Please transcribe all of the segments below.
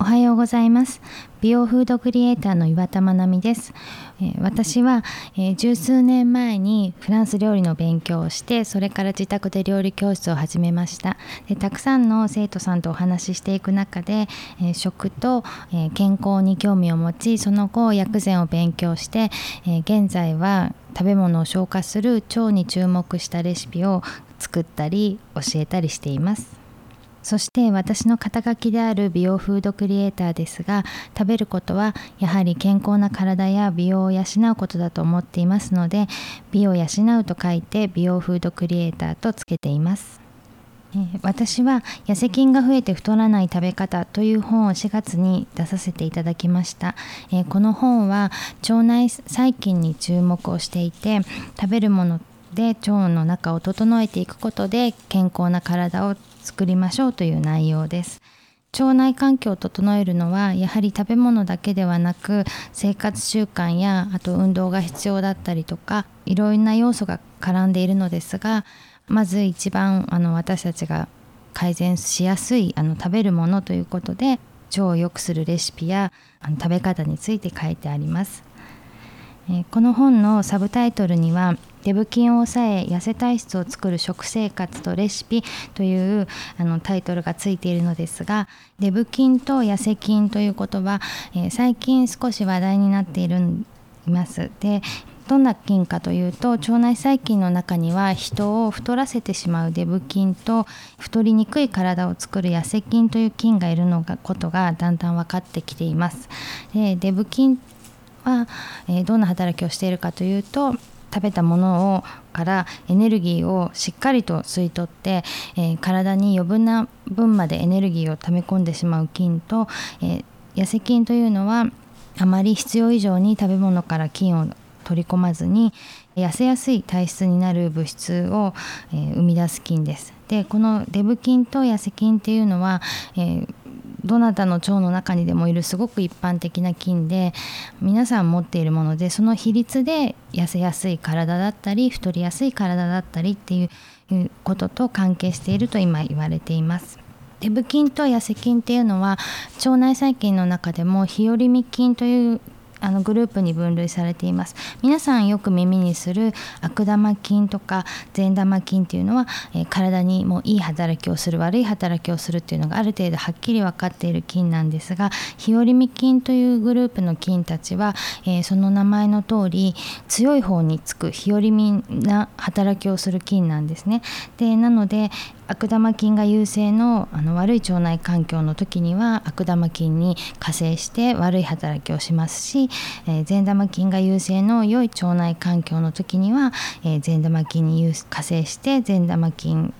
おはようございます。美容フードクリエイターの岩田真奈美です、えー、私は、えー、十数年前にフランス料理の勉強をしてそれから自宅で料理教室を始めました。でたくさんの生徒さんとお話ししていく中で、えー、食と、え健康に興味を持ちその後薬膳を勉強して、え現在は食べ物を消化する腸に注目したレシピを作ったり教えたりしています。そして私の肩書きである美容フードクリエイターですが食べることはやはり健康な体や美容を養うことだと思っていますので美を養うと書いて美容フードクリエイターとつけています。私は痩せ菌が増えて太らない食べ方という本を4月に出させていただきました。この本は腸内細菌に注目をしていて食べるもので腸の中を整えていくことで健康な体を作りましょうという内容です腸内環境を整えるのはやはり食べ物だけではなく生活習慣やあと運動が必要だったりとかいろんな要素が絡んでいるのですがまず一番あの私たちが改善しやすいあの食べるものということで腸を良くするレシピやあの食べ方について書いてあります。えこの本のサブタイトルにはデブ菌を抑え痩せ体質を作る食生活とレシピというあのタイトルがついているのですがデブ菌と痩せ菌ということは、えー、最近少し話題になっているいますでどんな菌かというと腸内細菌の中には人を太らせてしまうデブ菌と太りにくい体を作る痩せ菌という菌がいるのがことがだんだん分かってきています。でデブ菌は、え、どんな働きをしているかというと食べたものをからエネルギーをしっかりと吸い取って、えー、体に余分な分までエネルギーを溜め込んでしまう菌と、えー、痩せ菌というのはあまり必要以上に食べ物から菌を取り込まずに痩せやすい体質になる物質を、えー、生み出す菌です。でこのデブ菌と痩せ菌っていうのは、えー、どなたの腸の中にでもいるすごく一般的な菌で皆さん持っているものでその比率で痩せやすい体だったり太りやすい体だったりっていうことと関係していると今言われています。デブ菌と痩せ菌っていうのは腸内細菌の中でも日和見菌というあのグループに分類されています。皆さんよく耳にする悪玉菌とか善玉菌っていうのは、えー、体にもいい働きをする悪い働きをするっていうのがある程度はっきり分かっている菌なんですが日和見菌というグループの菌たちは、えー、その名前の通り強い方につく日和見な働きをする菌なんですね。でなので悪玉菌が優勢のあの悪い腸内環境の時には悪玉菌に加勢して悪い働きをしますし、えー、善玉菌が優勢の良い腸内環境の時には、えー、善玉菌に加勢して善玉菌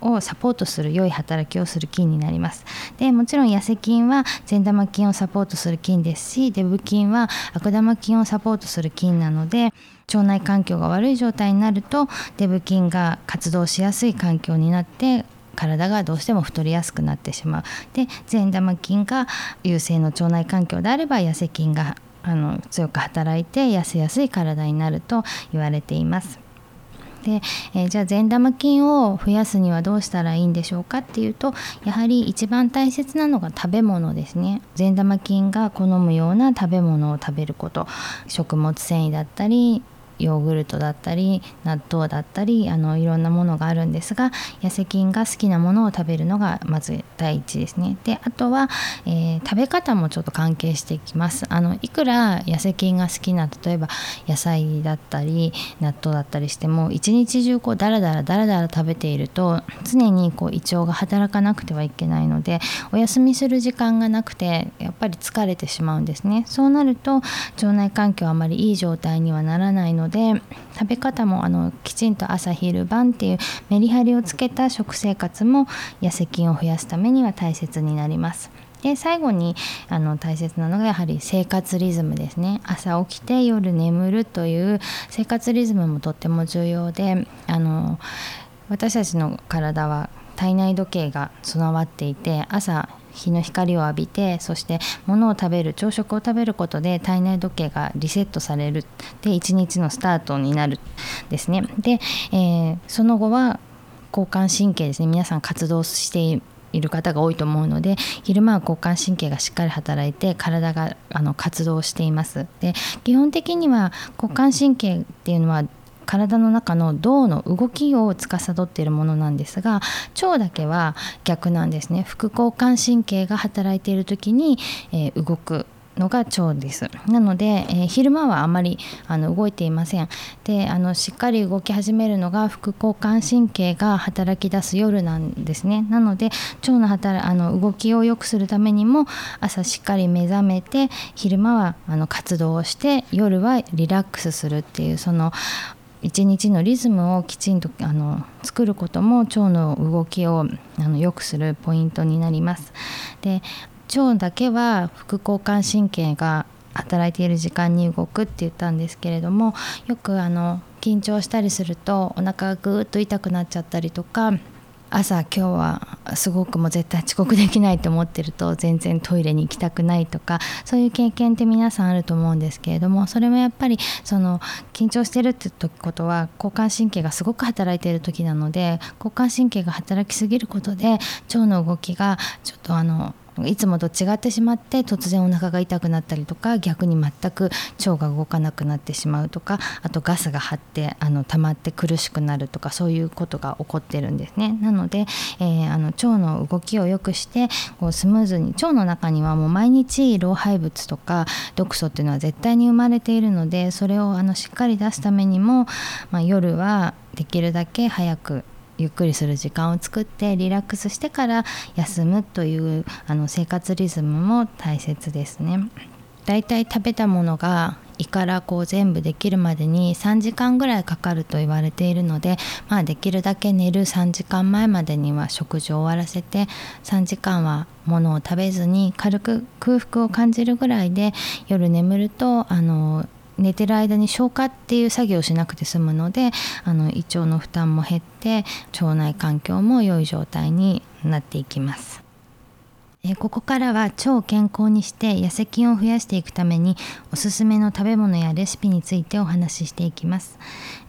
をサポートする良い働きをする菌になりますでもちろん痩せ菌は善玉菌をサポートする菌ですしデブ菌は悪玉菌をサポートする菌なので腸内環境が悪い状態になるとデブ菌が活動しやすい環境になって体がどうしても太りやすくなってしまうで善玉菌が優勢の腸内環境であれば痩せ菌があの強く働いて痩せやすい体になると言われています。で、えー、じゃあ善玉菌を増やすにはどうしたらいいんでしょうかっていうとやはり一番大切なのが食べ物ですね。善玉菌が好むような食べ物を食べること。食物繊維だったりヨーグルトだったり納豆だったりあのいろんなものがあるんですが痩せ菌が好きなものを食べるのがまず第一ですね。であとは、えー、食べ方もちょっと関係してきます。あのいくら痩せ菌が好きな例えば野菜だったり納豆だったりしても一日中こうダラダラダラダラ食べていると常にこう胃腸が働かなくてはいけないのでお休みする時間がなくてやっぱり疲れてしまうんですね。そうなると腸内環境あまりいい状態にはならないので食べ方もあのきちんと朝昼晩っていうメリハリをつけた食生活も痩せ菌を増やすためには大切になります。で最後にあの大切なのがやはり生活リズムですね朝起きて夜眠るという生活リズムもとっても重要であの私たちの体は体内時計が備わっていて朝日の光を浴びてそして物を食べる朝食を食べることで体内時計がリセットされるで一日のスタートになるですね。で、えー、その後は交感神経ですね。皆さん活動している方が多いと思うので昼間は交感神経がしっかり働いて体があの活動しています。で基本的には交感神経っていうのは体の中の銅の動きを司っているものなんですが腸だけは逆なんですね。副交感神経が働いている時に、えー、動くのが腸です。なので、えー、昼間はあまりあの動いていません。であのしっかり動き始めるのが副交感神経が働き出す夜なんですね。なので腸の働あの動きを良くするためにも朝しっかり目覚めて昼間はあの活動をして夜はリラックスするっていうその一日のリズムをきちんとあの作ることも腸の動きをあの良くするポイントになります。で腸だけは副交感神経が働いている時間に動くって言ったんですけれどもよくあの緊張したりするとお腹がぐーっと痛くなっちゃったりとか朝今日はすごくもう絶対遅刻できないと思ってると全然トイレに行きたくないとかそういう経験って皆さんあると思うんですけれどもそれもやっぱりその緊張してるってことは交感神経がすごく働いている時なので交感神経が働きすぎることで腸の動きがちょっとあのいつもと違ってしまって突然お腹が痛くなったりとか逆に全く腸が動かなくなってしまうとかあとガスが張ってあの溜まって苦しくなるとかそういうことが起こってるんですね。なので、えー、あの腸の動きを良くしてこうスムーズに腸の中にはもう毎日老廃物とか毒素っていうのは絶対に生まれているのでそれをあのしっかり出すためにも、まあ、夜はできるだけ早くゆっくりする時間を作ってリラックスしてから休むというあの生活リズムも大切ですね。だいたい食べたものが胃からこう全部できるまでに3時間ぐらいかかると言われているので、まあ、できるだけ寝る3時間前までには食事を終わらせて3時間はものを食べずに軽く空腹を感じるぐらいで夜眠るとあの寝てる間に消化っていう作業をしなくて済むのであの胃腸の負担も減って腸内環境も良い状態になっていきます。えここからは腸を健康にして痩せ菌を増やしていくためにおすすめの食べ物やレシピについてお話ししていきます、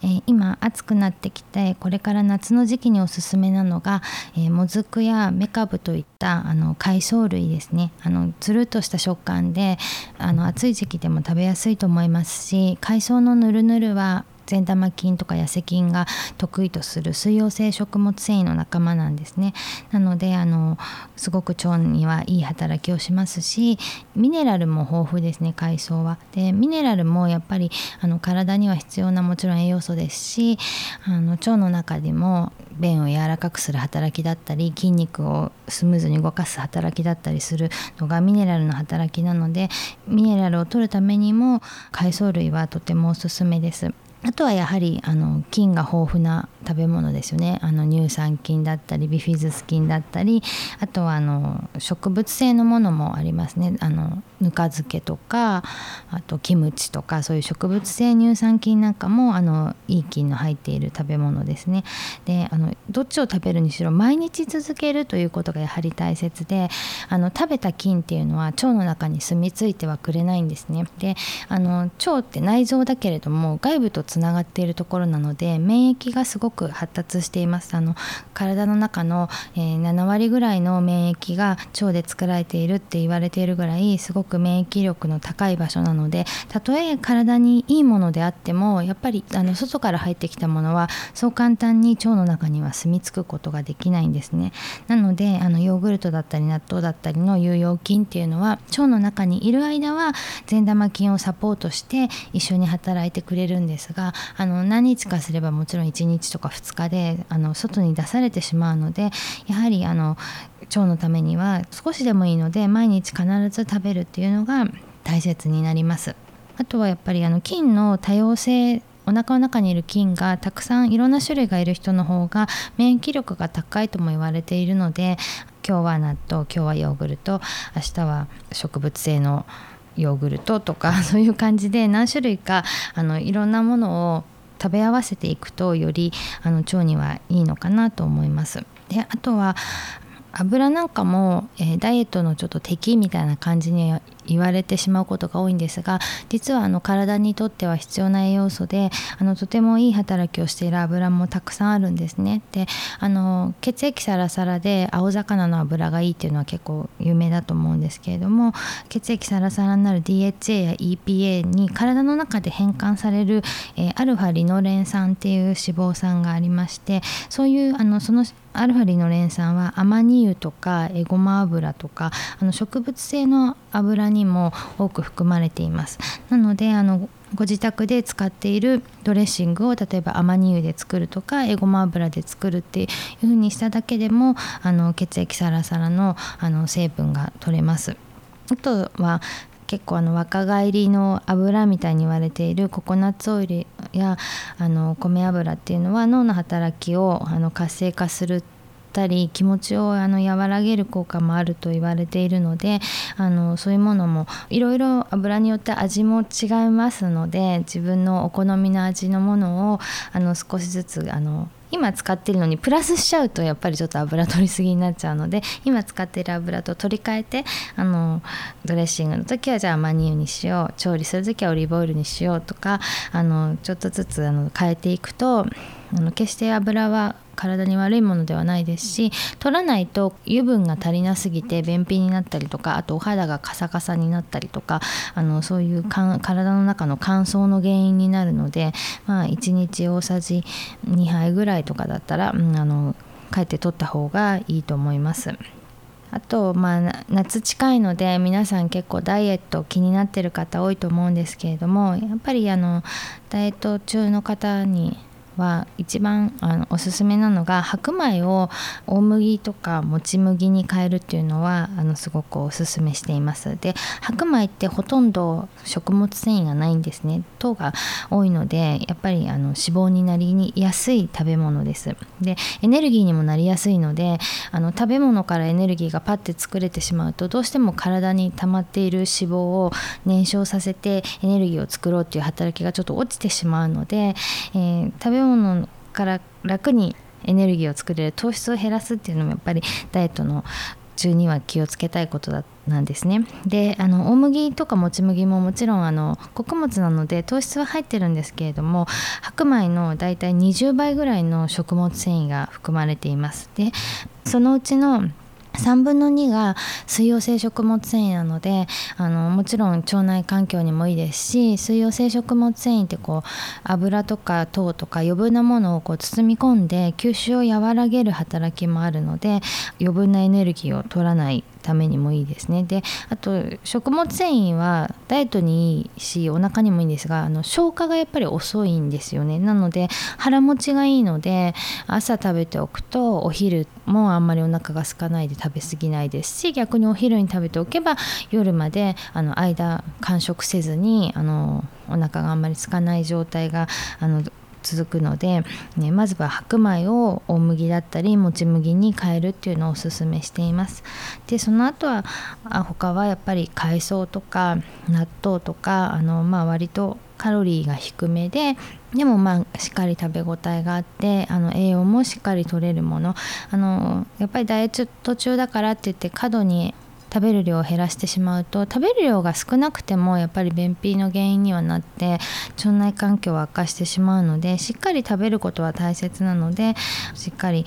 えー、今暑くなってきてこれから夏の時期におすすめなのが、えー、もずくやめかぶといったあの海藻類ですね。あのつるっとした食感であの暑い時期でも食べやすいと思いますし海藻のぬるぬるは善玉菌とか痩せ菌が得意とする水溶性食物繊維の仲間なんですねなのであのすごく腸にはいい働きをしますしミネラルも豊富ですね海藻はでミネラルもやっぱりあの体には必要なもちろん栄養素ですしあの腸の中でも便を柔らかくする働きだったり筋肉をスムーズに動かす働きだったりするのがミネラルの働きなのでミネラルを取るためにも海藻類はとてもおすすめです。あとはやはりあの菌が豊富な食べ物ですよね。あの乳酸菌だったりビフィズス菌だったりあとはあの植物性のものもありますね。あのぬか漬けとかあとキムチとかそういう植物性乳酸菌なんかもあのいい菌の入っている食べ物ですね。であのどっちを食べるにしろ毎日続けるということがやはり大切であの食べた菌っていうのは腸の中に住み着いてはくれないんですね。であの腸って内臓だけれども外部とつながっているところなので免疫がすごく発達しています。あの体の中の、えー、7割ぐらいの免疫が腸で作られているって言われているぐらいすごく免疫力の高い場所なのでたとえ体にいいものであってもやっぱりあの外から入ってきたものはそう簡単に腸の中には住み着くことができないんですね。なのであのヨーグルトだったり納豆だったりの有用菌っていうのは腸の中にいる間は善玉菌をサポートして一緒に働いてくれるんですががあの何日かすればもちろん1日とか2日であの外に出されてしまうのでやはりあの腸のためには少しでもいいので毎日必ず食べるっていうていうのが大切になります。あとはやっぱりあの菌の多様性お腹の中にいる菌がたくさんいろんな種類がいる人の方が免疫力が高いとも言われているので今日は納豆今日はヨーグルト明日は植物性のヨーグルトとか そういう感じで何種類かあのいろんなものを食べ合わせていくとよりあの腸にはいいのかなと思います。であとは油なんかも、えー、ダイエットのちょっと敵みたいな感じに言われてしまうことが多いんですが実はあの体にとっては必要な栄養素であのとてもいい働きをしている油もたくさんあるんですね。であの血液サラサラで青魚の油がいいっていうのは結構有名だと思うんですけれども血液サラサラになる DHA や EPA に体の中で変換される、えー、アルファリノレン酸っていう脂肪酸がありましてそういうあのそのアルファリノレン酸はアマニ油とかエゴマ油とかあの植物性の油にも多く含まれています。なのであのご自宅で使っているドレッシングを例えばアマニ油で作るとかエゴマ油で作るっていう風にしただけでもあの血液サラサラのあの成分が取れます。あとは結構あの若返りの油みたいに言われているココナッツオイルやあの米油っていうのは脳の働きをあの活性化するたり気持ちをあの和らげる効果もあると言われているのであのそういうものもいろいろ油によって味も違いますので自分のお好みの味のものをあの少しずつあの今使ってるのにプラスしちゃうとやっぱりちょっと油取りすぎになっちゃうので今使ってる油と取り替えてあのドレッシングの時はじゃあマニューにしよう調理する時はオリーブオイルにしようとかあのちょっとずつあの変えていくとあの決して油は体に悪いものではないですし取らないと油分が足りなすぎて便秘になったりとかあとお肌がカサカサになったりとかあのそういう体の中の乾燥の原因になるので、まあ、1日大さじ2杯ぐらいとかだったら、うん、あの帰って取った方がいいと思います。あと、まあ、夏近いので皆さん結構ダイエット気になってる方多いと思うんですけれどもやっぱりあのダイエット中の方には一番あのおすすめなのが白米を大麦とかもち麦に変えるっていうのはあのすごくおすすめしています。で白米ってほとんど食物繊維がないんですね。糖が多いのでやっぱりあの脂肪になりやすい食べ物です。でエネルギーにもなりやすいのであの食べ物からエネルギーがパッて作れてしまうとどうしても体に溜まっている脂肪を燃焼させてエネルギーを作ろうっていう働きがちょっと落ちてしまうので、えー、食べべ物から楽にエネルギーを作れる糖質を減らすっていうのもやっぱりダイエットの中には気をつけたいことだなんですね。であの大麦とかもち麦ももちろんあの穀物なので糖質は入ってるんですけれども白米のだいたい20倍ぐらいの食物繊維が含まれています。でそのうちの3分の2が水溶性食物繊維なのであのもちろん腸内環境にもいいですし水溶性食物繊維ってこう油とか糖とか余分なものをこう包み込んで吸収を和らげる働きもあるので余分なエネルギーを取らないためにもいいですね。であと食物繊維はダイエットにいいしお腹にもいいんですがあの消化がやっぱり遅いんですよね。なので腹持ちがいいので朝食べておくとお昼もあんまりお腹が空かないで食べ過ぎないですし逆にお昼に食べておけば夜まであの間完食せずにあのお腹があんまり空かない状態があの続くので、ね、まずは白米を大麦だったりもち麦に変えるっていうのをおすすめしています。でその後は他はやっぱり海藻とか納豆とかあの、まあ、割とカロリーが低めででもまあしっかり食べ応えがあってあの栄養もしっかり取れるもの。あのやっぱりダイエット中だからって言って過度に食べる量を減らしてしまうと食べる量が少なくてもやっぱり便秘の原因にはなって腸内環境を悪化してしまうのでしっかり食べることは大切なのでしっかり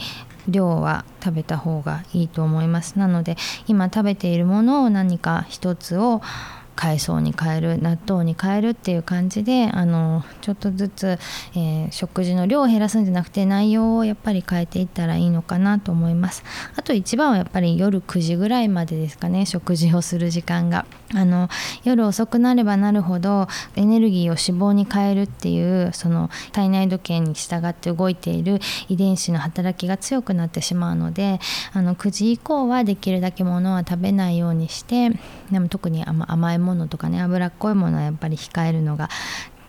量は食べた方がいいと思います。なので今食べているものを何か一つを海藻に変える納豆に変えるっていう感じであのちょっとずつ、えー、食事の量を減らすんじゃなくて内容をやっぱり変えていったらいいのかなと思います。あと一番はやっぱり夜9時ぐらいまでですかね食事をする時間が。あの夜遅くなればなるほどエネルギーを脂肪に変えるっていうその体内時計に従って動いている遺伝子の働きが強くなってしまうのであの9時以降はできるだけものは食べないようにしてでも特に甘いものとかね脂っこいものはやっぱり控えるのが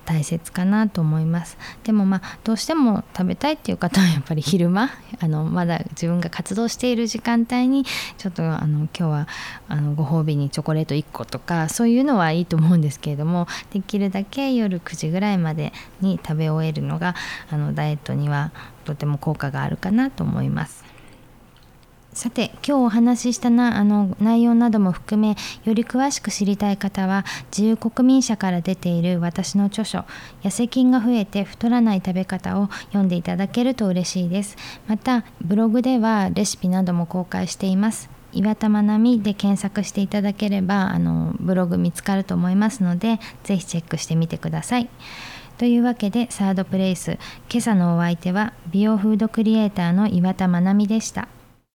大切かなと思いますでもまあどうしても食べたいっていう方は やっぱり昼間あのまだ自分が活動している時間帯にちょっとあの今日はあのご褒美にチョコレート1個とかそういうのはいいと思うんですけれどもできるだけ夜9時ぐらいまでに食べ終えるのがあのダイエットにはとても効果があるかなと思います。さて今日お話ししたなあの内容なども含めより詳しく知りたい方は自由国民社から出ている私の著書「痩せ菌が増えて太らない食べ方」を読んでいただけると嬉しいですまたブログではレシピなども公開しています岩田まなみで検索していただければあのブログ見つかると思いますのでぜひチェックしてみてください。というわけでサードプレイス今朝のお相手は美容フードクリエイターの岩田まなみでした。